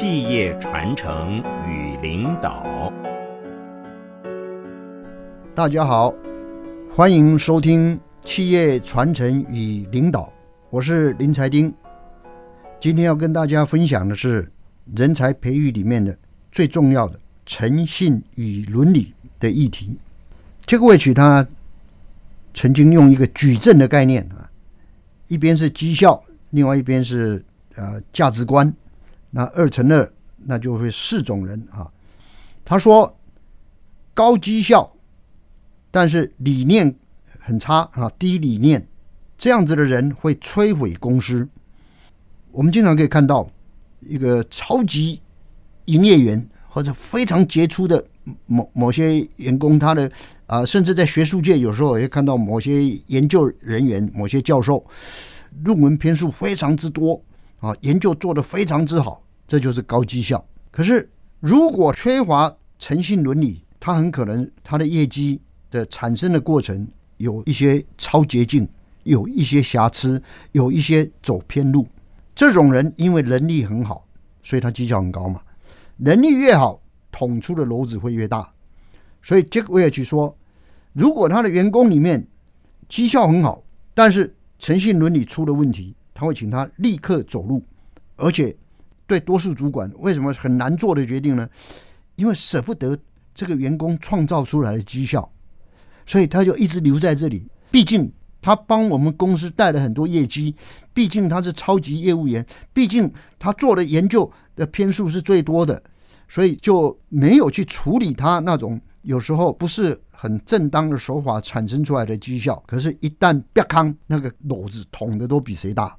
企业传承与领导。大家好，欢迎收听《企业传承与领导》，我是林财丁。今天要跟大家分享的是人才培育里面的最重要的诚信与伦理的议题。这个位置他曾经用一个矩阵的概念啊，一边是绩效，另外一边是呃价值观。那二乘二，那就会四种人啊。他说高绩效，但是理念很差啊，低理念，这样子的人会摧毁公司。我们经常可以看到一个超级营业员或者非常杰出的某某些员工，他的啊，甚至在学术界有时候也看到某些研究人员、某些教授，论文篇数非常之多。啊，研究做得非常之好，这就是高绩效。可是，如果缺乏诚信伦理，他很可能他的业绩的产生的过程有一些超捷径，有一些瑕疵，有一些走偏路。这种人因为能力很好，所以他绩效很高嘛。能力越好，捅出的篓子会越大。所以杰克威尔奇说，如果他的员工里面绩效很好，但是诚信伦理出了问题。他会请他立刻走路，而且对多数主管为什么很难做的决定呢？因为舍不得这个员工创造出来的绩效，所以他就一直留在这里。毕竟他帮我们公司带了很多业绩，毕竟他是超级业务员，毕竟他做的研究的篇数是最多的，所以就没有去处理他那种有时候不是。很正当的手法产生出来的绩效，可是，一旦别康，那个篓子捅的都比谁大。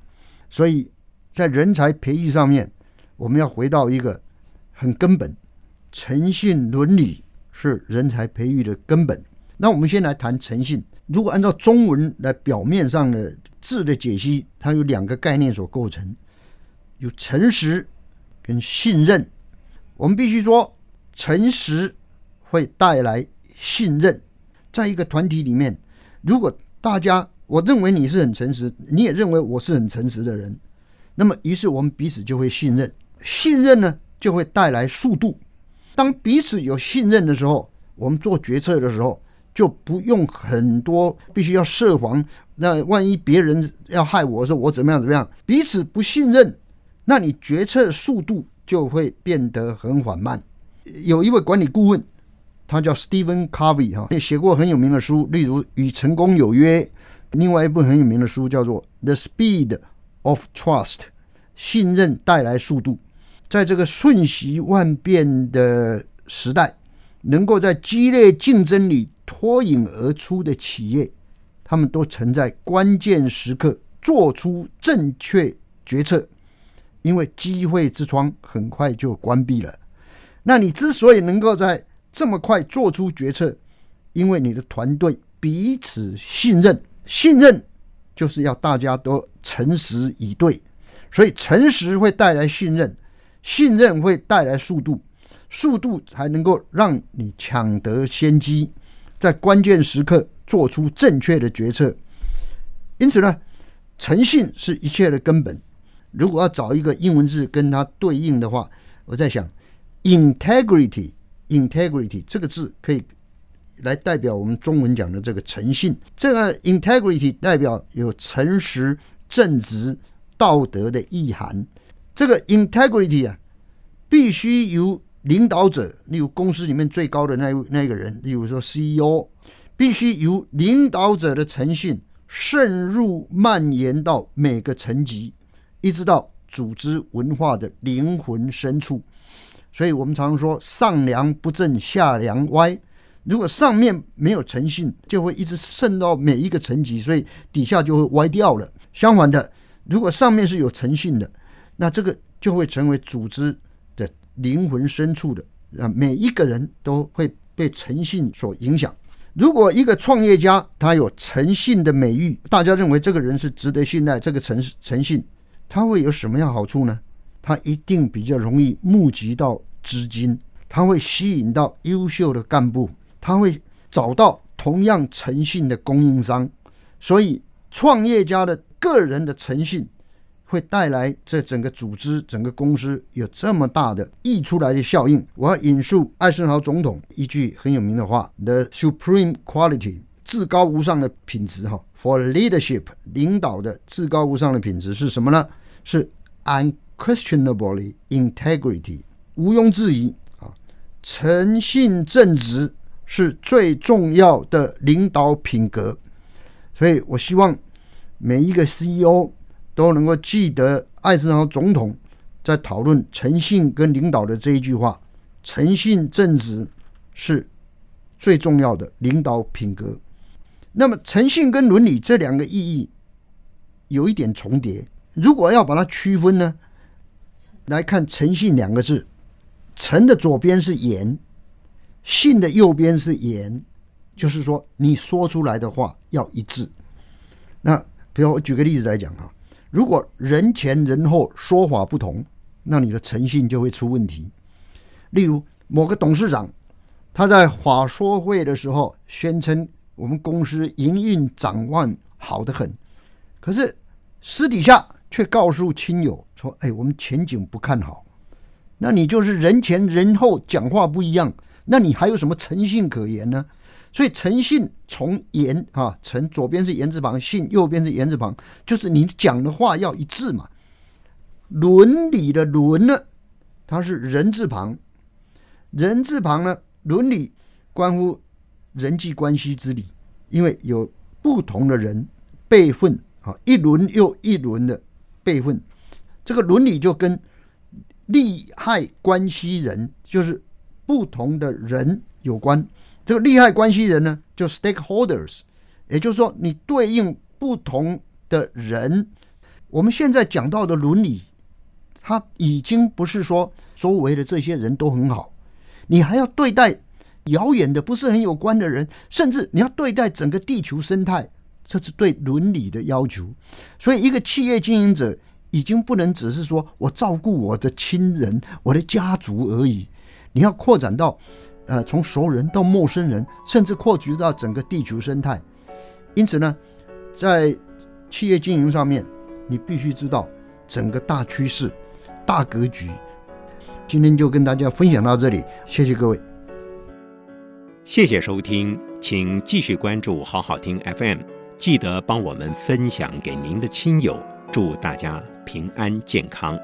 所以在人才培育上面，我们要回到一个很根本，诚信伦理是人才培育的根本。那我们先来谈诚信。如果按照中文来表面上的字的解析，它有两个概念所构成，有诚实跟信任。我们必须说，诚实会带来。信任，在一个团体里面，如果大家我认为你是很诚实，你也认为我是很诚实的人，那么于是我们彼此就会信任。信任呢，就会带来速度。当彼此有信任的时候，我们做决策的时候就不用很多，必须要设防。那万一别人要害我的时候，我怎么样怎么样？彼此不信任，那你决策速度就会变得很缓慢。有一位管理顾问。他叫 Stephen Covey 哈，也写过很有名的书，例如《与成功有约》，另外一部很有名的书叫做《The Speed of Trust》，信任带来速度。在这个瞬息万变的时代，能够在激烈竞争里脱颖而出的企业，他们都曾在关键时刻做出正确决策，因为机会之窗很快就关闭了。那你之所以能够在这么快做出决策，因为你的团队彼此信任，信任就是要大家都诚实以对，所以诚实会带来信任，信任会带来速度，速度才能够让你抢得先机，在关键时刻做出正确的决策。因此呢，诚信是一切的根本。如果要找一个英文字跟它对应的话，我在想，integrity。integrity 这个字可以来代表我们中文讲的这个诚信。这个 integrity 代表有诚实、正直、道德的意涵。这个 integrity 啊，必须由领导者，例如公司里面最高的那那个人，例如说 CEO，必须由领导者的诚信渗入蔓延到每个层级，一直到组织文化的灵魂深处。所以我们常说“上梁不正下梁歪”。如果上面没有诚信，就会一直渗到每一个层级，所以底下就会歪掉了。相反的，如果上面是有诚信的，那这个就会成为组织的灵魂深处的啊，每一个人都会被诚信所影响。如果一个创业家他有诚信的美誉，大家认为这个人是值得信赖，这个诚诚信他会有什么样好处呢？他一定比较容易募集到资金，他会吸引到优秀的干部，他会找到同样诚信的供应商，所以创业家的个人的诚信会带来这整个组织、整个公司有这么大的溢出来的效应。我要引述艾森豪总统一句很有名的话：“The supreme quality，至高无上的品质，哈，for leadership，领导的至高无上的品质是什么呢？是 unquestionably integrity，毋庸置疑啊，诚信正直是最重要的领导品格。所以我希望每一个 CEO。”都能够记得艾森豪总统在讨论诚信跟领导的这一句话：诚信正直是最重要的领导品格。那么，诚信跟伦理这两个意义有一点重叠。如果要把它区分呢，来看“诚信”两个字，“诚”的左边是言，“信”的右边是言，就是说你说出来的话要一致。那比如我举个例子来讲啊。如果人前人后说法不同，那你的诚信就会出问题。例如，某个董事长他在法说会的时候宣称我们公司营运展望好得很，可是私底下却告诉亲友说：“哎，我们前景不看好。”那你就是人前人后讲话不一样，那你还有什么诚信可言呢？所以诚信从言啊，诚左边是言字旁，信右边是言字旁，就是你讲的话要一致嘛。伦理的伦呢，它是人字旁，人字旁呢，伦理关乎人际关系之理，因为有不同的人辈分啊，一轮又一轮的辈分，这个伦理就跟利害关系人，就是不同的人有关。这个利害关系人呢，就 stakeholders，也就是说，你对应不同的人。我们现在讲到的伦理，它已经不是说周围的这些人都很好，你还要对待遥远的、不是很有关的人，甚至你要对待整个地球生态，这是对伦理的要求。所以，一个企业经营者已经不能只是说我照顾我的亲人、我的家族而已，你要扩展到。呃，从熟人到陌生人，甚至扩及到整个地球生态。因此呢，在企业经营上面，你必须知道整个大趋势、大格局。今天就跟大家分享到这里，谢谢各位。谢谢收听，请继续关注好好听 FM，记得帮我们分享给您的亲友，祝大家平安健康。